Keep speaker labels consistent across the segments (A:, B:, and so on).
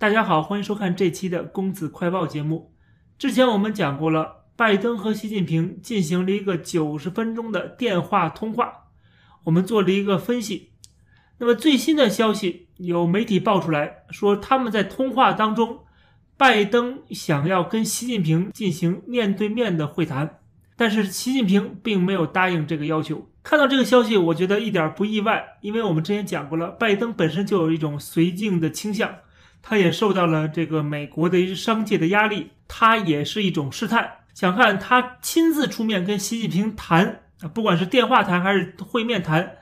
A: 大家好，欢迎收看这期的公子快报节目。之前我们讲过了，拜登和习近平进行了一个九十分钟的电话通话，我们做了一个分析。那么最新的消息，有媒体爆出来说，他们在通话当中，拜登想要跟习近平进行面对面的会谈，但是习近平并没有答应这个要求。看到这个消息，我觉得一点不意外，因为我们之前讲过了，拜登本身就有一种绥靖的倾向。他也受到了这个美国的商界的压力，他也是一种试探，想看他亲自出面跟习近平谈啊，不管是电话谈还是会面谈，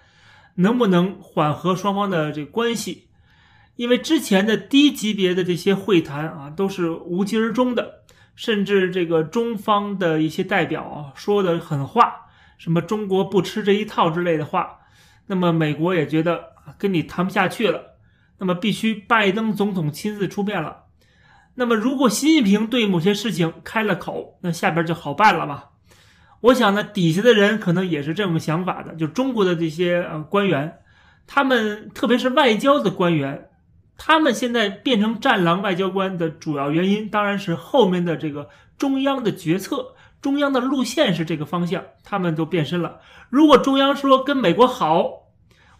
A: 能不能缓和双方的这个关系？因为之前的低级别的这些会谈啊，都是无疾而终的，甚至这个中方的一些代表啊说的狠话，什么中国不吃这一套之类的话，那么美国也觉得跟你谈不下去了。那么必须拜登总统亲自出面了。那么如果习近平对某些事情开了口，那下边就好办了嘛？我想呢，底下的人可能也是这么想法的。就中国的这些呃官员，他们特别是外交的官员，他们现在变成战狼外交官的主要原因，当然是后面的这个中央的决策，中央的路线是这个方向，他们都变身了。如果中央说跟美国好，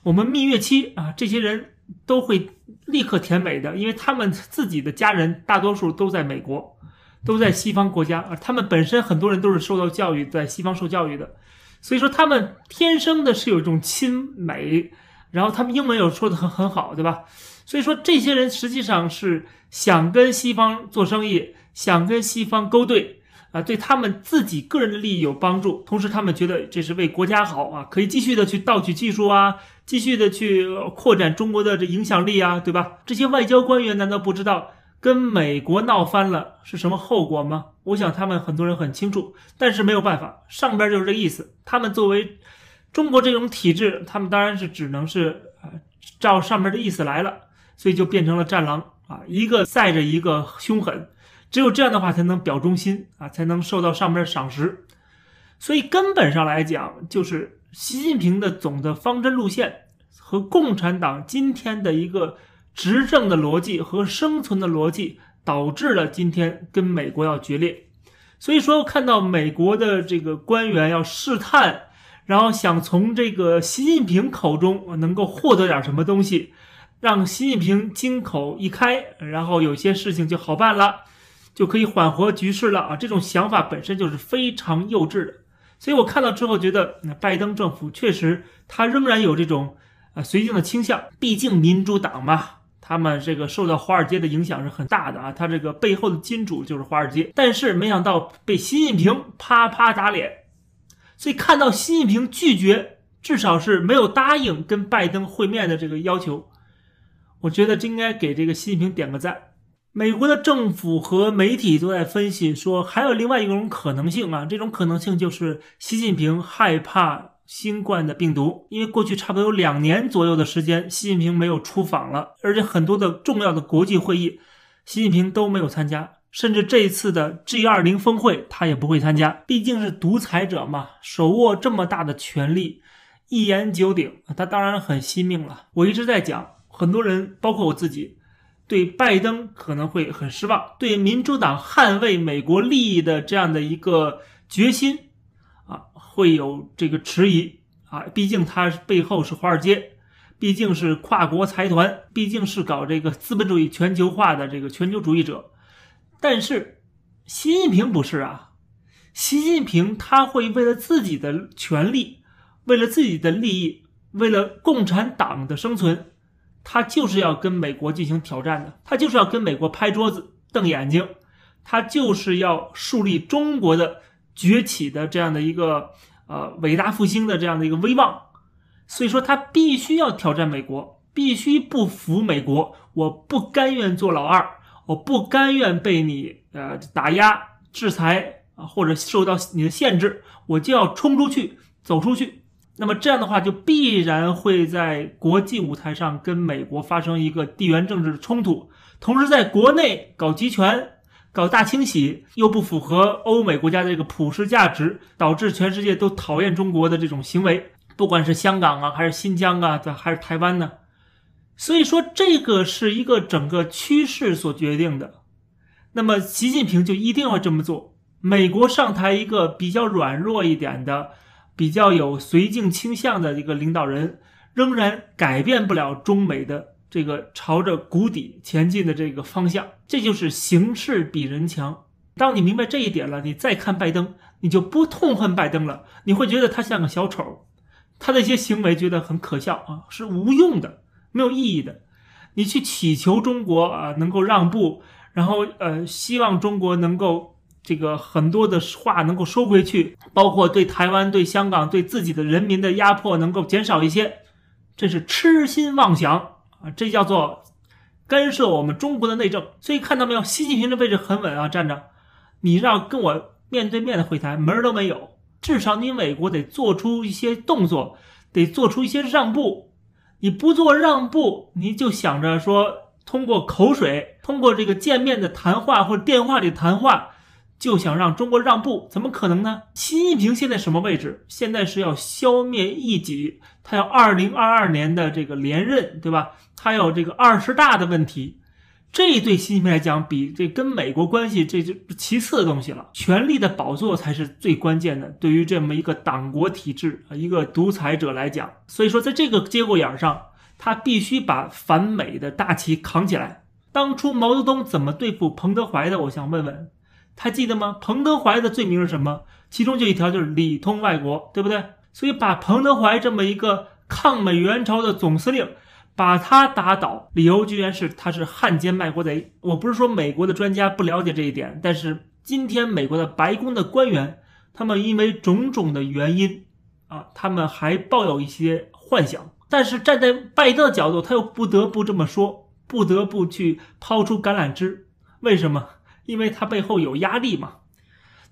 A: 我们蜜月期啊，这些人。都会立刻填美的，因为他们自己的家人大多数都在美国，都在西方国家，而他们本身很多人都是受到教育，在西方受教育的，所以说他们天生的是有一种亲美，然后他们英文又说的很很好，对吧？所以说这些人实际上是想跟西方做生意，想跟西方勾兑啊，对他们自己个人的利益有帮助，同时他们觉得这是为国家好啊，可以继续的去盗取技术啊。继续的去扩展中国的这影响力啊，对吧？这些外交官员难道不知道跟美国闹翻了是什么后果吗？我想他们很多人很清楚，但是没有办法，上边就是这意思。他们作为中国这种体制，他们当然是只能是啊照上面的意思来了，所以就变成了战狼啊，一个赛着一个凶狠，只有这样的话才能表忠心啊，才能受到上边赏识。所以根本上来讲，就是。习近平的总的方针路线和共产党今天的一个执政的逻辑和生存的逻辑，导致了今天跟美国要决裂。所以说，看到美国的这个官员要试探，然后想从这个习近平口中能够获得点什么东西，让习近平金口一开，然后有些事情就好办了，就可以缓和局势了啊！这种想法本身就是非常幼稚的。所以我看到之后觉得，那拜登政府确实他仍然有这种啊绥靖的倾向。毕竟民主党嘛，他们这个受到华尔街的影响是很大的啊。他这个背后的金主就是华尔街。但是没想到被习近平啪啪打脸。所以看到习近平拒绝，至少是没有答应跟拜登会面的这个要求，我觉得这应该给这个习近平点个赞。美国的政府和媒体都在分析说，还有另外一种可能性啊，这种可能性就是习近平害怕新冠的病毒，因为过去差不多有两年左右的时间，习近平没有出访了，而且很多的重要的国际会议，习近平都没有参加，甚至这一次的 G20 峰会他也不会参加，毕竟是独裁者嘛，手握这么大的权力，一言九鼎，他当然很惜命了。我一直在讲，很多人，包括我自己。对拜登可能会很失望，对民主党捍卫美国利益的这样的一个决心啊，会有这个迟疑啊。毕竟他背后是华尔街，毕竟是跨国财团，毕竟是搞这个资本主义全球化的这个全球主义者。但是习近平不是啊，习近平他会为了自己的权利，为了自己的利益，为了共产党的生存。他就是要跟美国进行挑战的，他就是要跟美国拍桌子瞪眼睛，他就是要树立中国的崛起的这样的一个呃伟大复兴的这样的一个威望，所以说他必须要挑战美国，必须不服美国，我不甘愿做老二，我不甘愿被你呃打压制裁啊或者受到你的限制，我就要冲出去走出去。那么这样的话，就必然会在国际舞台上跟美国发生一个地缘政治的冲突，同时在国内搞集权、搞大清洗，又不符合欧美国家的这个普世价值，导致全世界都讨厌中国的这种行为，不管是香港啊，还是新疆啊，还是台湾呢。所以说，这个是一个整个趋势所决定的。那么，习近平就一定要这么做。美国上台一个比较软弱一点的、比较有绥靖倾向的一个领导人，仍然改变不了中美的这个朝着谷底前进的这个方向。这就是形势比人强。当你明白这一点了，你再看拜登，你就不痛恨拜登了。你会觉得他像个小丑，他的一些行为觉得很可笑啊，是无用的，没有意义的。你去祈求中国啊能够让步，然后呃希望中国能够。这个很多的话能够收回去，包括对台湾、对香港、对自己的人民的压迫能够减少一些，这是痴心妄想啊！这叫做干涉我们中国的内政。所以看到没有，习近平的位置很稳啊，站着。你让跟我面对面的会谈，门儿都没有。至少你美国得做出一些动作，得做出一些让步。你不做让步，你就想着说通过口水，通过这个见面的谈话或者电话里谈话。就想让中国让步，怎么可能呢？习近平现在什么位置？现在是要消灭异己，他要二零二二年的这个连任，对吧？他要这个二十大的问题，这对习近平来讲，比这跟美国关系这就其次的东西了。权力的宝座才是最关键的，对于这么一个党国体制啊，一个独裁者来讲，所以说在这个节骨眼上，他必须把反美的大旗扛起来。当初毛泽东怎么对付彭德怀的？我想问问。还记得吗？彭德怀的罪名是什么？其中就一条就是里通外国，对不对？所以把彭德怀这么一个抗美援朝的总司令，把他打倒，理由居然是他是汉奸卖国贼。我不是说美国的专家不了解这一点，但是今天美国的白宫的官员，他们因为种种的原因啊，他们还抱有一些幻想。但是站在拜登的角度，他又不得不这么说，不得不去抛出橄榄枝。为什么？因为他背后有压力嘛，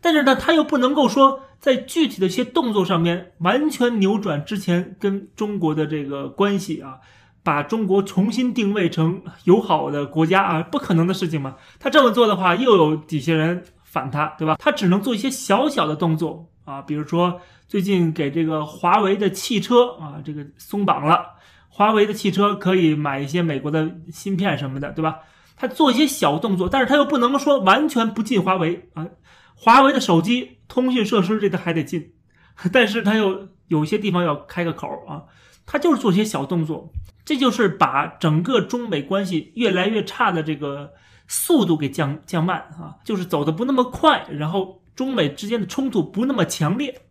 A: 但是呢，他又不能够说在具体的一些动作上面完全扭转之前跟中国的这个关系啊，把中国重新定位成友好的国家啊，不可能的事情嘛。他这么做的话，又有底下人反他，对吧？他只能做一些小小的动作啊，比如说最近给这个华为的汽车啊，这个松绑了，华为的汽车可以买一些美国的芯片什么的，对吧？他做一些小动作，但是他又不能说完全不进华为啊。华为的手机通讯设施这个还得进，但是他又有些地方要开个口啊。他就是做些小动作，这就是把整个中美关系越来越差的这个速度给降降慢啊，就是走的不那么快，然后中美之间的冲突不那么强烈。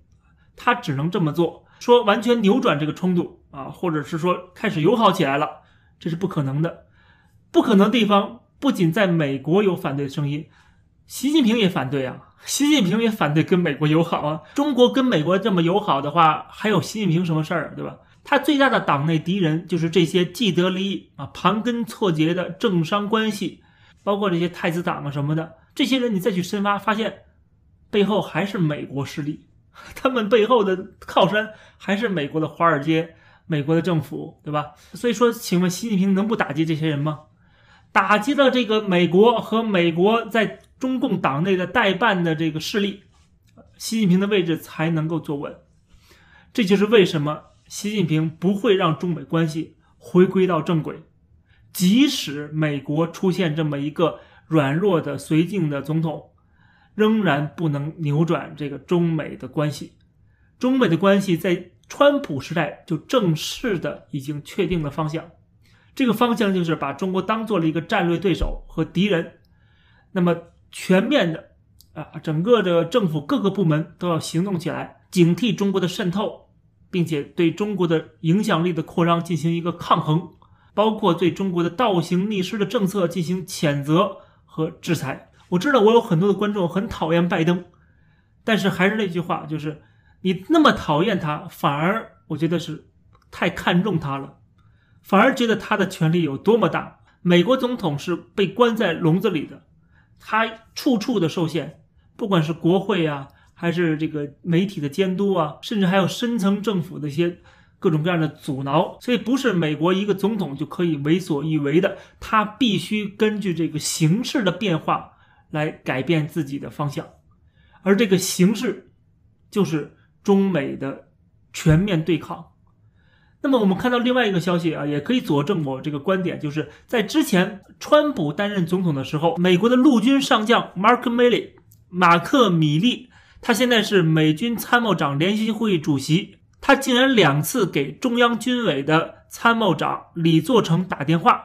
A: 他只能这么做，说完全扭转这个冲突啊，或者是说开始友好起来了，这是不可能的。不可能地方不仅在美国有反对声音，习近平也反对啊。习近平也反对跟美国友好啊。中国跟美国这么友好的话，还有习近平什么事儿，对吧？他最大的党内敌人就是这些既得利益啊、盘根错节的政商关系，包括这些太子党啊什么的。这些人你再去深挖，发现背后还是美国势力，他们背后的靠山还是美国的华尔街、美国的政府，对吧？所以说，请问习近平能不打击这些人吗？打击了这个美国和美国在中共党内的代办的这个势力，习近平的位置才能够坐稳。这就是为什么习近平不会让中美关系回归到正轨，即使美国出现这么一个软弱的绥靖的总统，仍然不能扭转这个中美的关系。中美的关系在川普时代就正式的已经确定了方向。这个方向就是把中国当做了一个战略对手和敌人，那么全面的啊，整个的政府各个部门都要行动起来，警惕中国的渗透，并且对中国的影响力的扩张进行一个抗衡，包括对中国的倒行逆施的政策进行谴责和制裁。我知道我有很多的观众很讨厌拜登，但是还是那句话，就是你那么讨厌他，反而我觉得是太看重他了。反而觉得他的权力有多么大。美国总统是被关在笼子里的，他处处的受限，不管是国会啊，还是这个媒体的监督啊，甚至还有深层政府的一些各种各样的阻挠。所以，不是美国一个总统就可以为所欲为的，他必须根据这个形势的变化来改变自己的方向。而这个形势，就是中美的全面对抗。那么我们看到另外一个消息啊，也可以佐证我这个观点，就是在之前川普担任总统的时候，美国的陆军上将 Mark Milley 马克米利，他现在是美军参谋长联席会议主席，他竟然两次给中央军委的参谋长李作成打电话。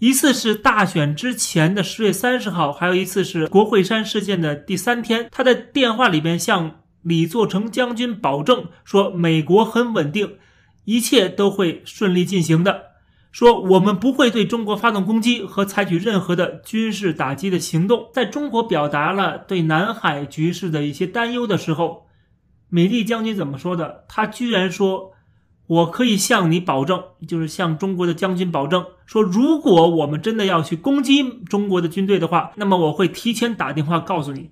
A: 一次是大选之前的十月三十号，还有一次是国会山事件的第三天。他在电话里边向李作成将军保证说，美国很稳定，一切都会顺利进行的。说我们不会对中国发动攻击和采取任何的军事打击的行动。在中国表达了对南海局势的一些担忧的时候，美丽将军怎么说的？他居然说。我可以向你保证，就是向中国的将军保证，说如果我们真的要去攻击中国的军队的话，那么我会提前打电话告诉你，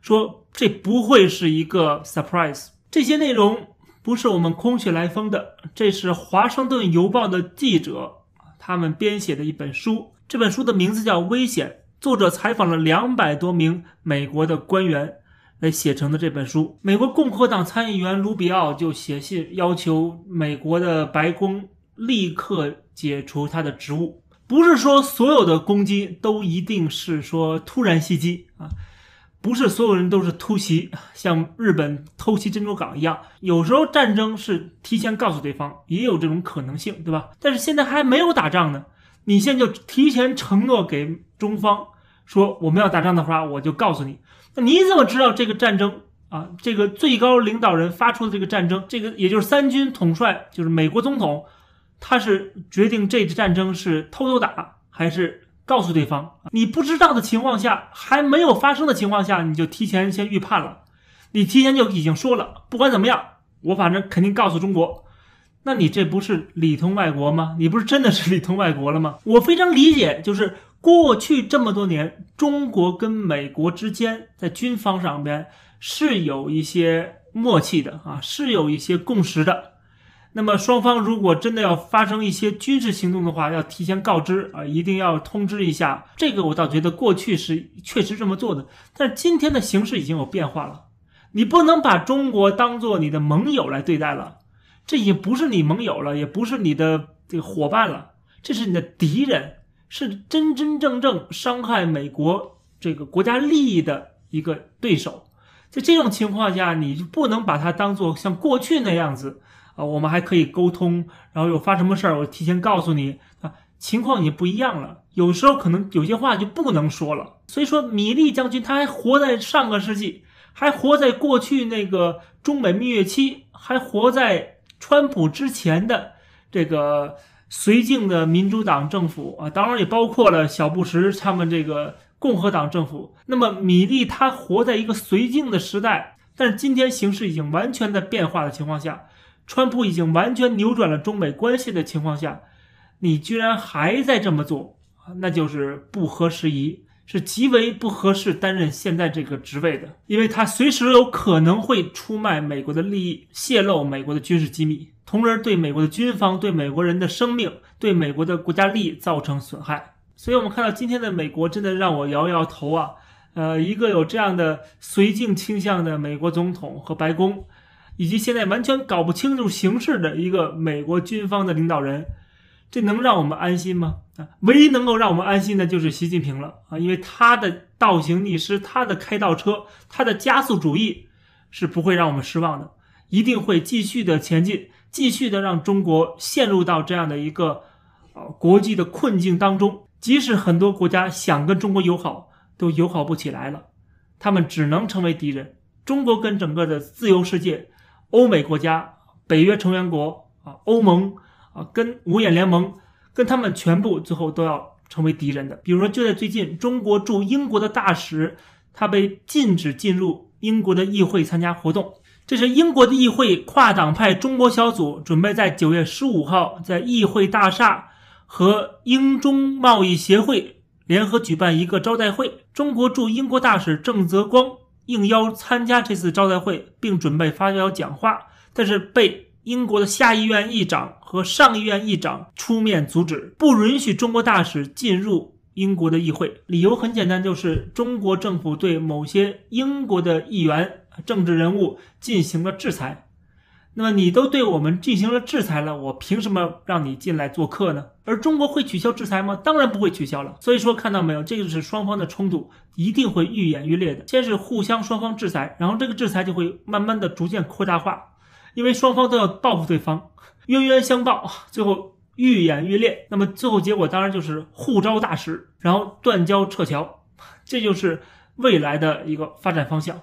A: 说这不会是一个 surprise。这些内容不是我们空穴来风的，这是《华盛顿邮报》的记者他们编写的一本书，这本书的名字叫《危险》，作者采访了两百多名美国的官员。来写成的这本书，美国共和党参议员卢比奥就写信要求美国的白宫立刻解除他的职务。不是说所有的攻击都一定是说突然袭击啊，不是所有人都是突袭，像日本偷袭珍珠港一样。有时候战争是提前告诉对方，也有这种可能性，对吧？但是现在还没有打仗呢，你现在就提前承诺给中方说我们要打仗的话，我就告诉你。那你怎么知道这个战争啊？这个最高领导人发出的这个战争，这个也就是三军统帅，就是美国总统，他是决定这次战争是偷偷打还是告诉对方？你不知道的情况下，还没有发生的情况下，你就提前先预判了，你提前就已经说了，不管怎么样，我反正肯定告诉中国。那你这不是里通外国吗？你不是真的是里通外国了吗？我非常理解，就是。过去这么多年，中国跟美国之间在军方上边是有一些默契的啊，是有一些共识的。那么双方如果真的要发生一些军事行动的话，要提前告知啊，一定要通知一下。这个我倒觉得过去是确实这么做的，但今天的形势已经有变化了，你不能把中国当做你的盟友来对待了，这已经不是你盟友了，也不是你的这个伙伴了，这是你的敌人。是真真正正伤害美国这个国家利益的一个对手，在这种情况下，你就不能把它当做像过去那样子啊，我们还可以沟通，然后有发什么事儿，我提前告诉你啊，情况已经不一样了。有时候可能有些话就不能说了。所以说，米利将军他还活在上个世纪，还活在过去那个中美蜜月期，还活在川普之前的这个。绥靖的民主党政府啊，当然也包括了小布什他们这个共和党政府。那么米利他活在一个绥靖的时代，但是今天形势已经完全在变化的情况下，川普已经完全扭转了中美关系的情况下，你居然还在这么做，那就是不合时宜，是极为不合适担任现在这个职位的，因为他随时有可能会出卖美国的利益，泄露美国的军事机密。从而对美国的军方、对美国人的生命、对美国的国家利益造成损害。所以，我们看到今天的美国真的让我摇摇头啊！呃，一个有这样的绥靖倾向的美国总统和白宫，以及现在完全搞不清楚形势的一个美国军方的领导人，这能让我们安心吗？啊，唯一能够让我们安心的就是习近平了啊！因为他的倒行逆施、他的开倒车、他的加速主义是不会让我们失望的，一定会继续的前进。继续的让中国陷入到这样的一个呃国际的困境当中，即使很多国家想跟中国友好，都友好不起来了，他们只能成为敌人。中国跟整个的自由世界、欧美国家、北约成员国啊、欧盟啊，跟五眼联盟，跟他们全部最后都要成为敌人的。比如说，就在最近，中国驻英国的大使他被禁止进入英国的议会参加活动。这是英国的议会跨党派中国小组准备在九月十五号在议会大厦和英中贸易协会联合举办一个招待会。中国驻英国大使郑泽光应邀参加这次招待会，并准备发表讲话，但是被英国的下议院议长和上议院议长出面阻止，不允许中国大使进入英国的议会。理由很简单，就是中国政府对某些英国的议员。政治人物进行了制裁，那。么你都对我们进行了制裁了，我凭什么让你进来做客呢？而中国会取消制裁吗？当然不会取消了。所以说，看到没有，这就是双方的冲突一定会愈演愈烈的。先是互相双方制裁，然后这个制裁就会慢慢的逐渐扩大化，因为双方都要报复对方，冤冤相报，最后愈演愈烈。那么最后结果当然就是互招大使，然后断交撤侨，这就是未来的一个发展方向。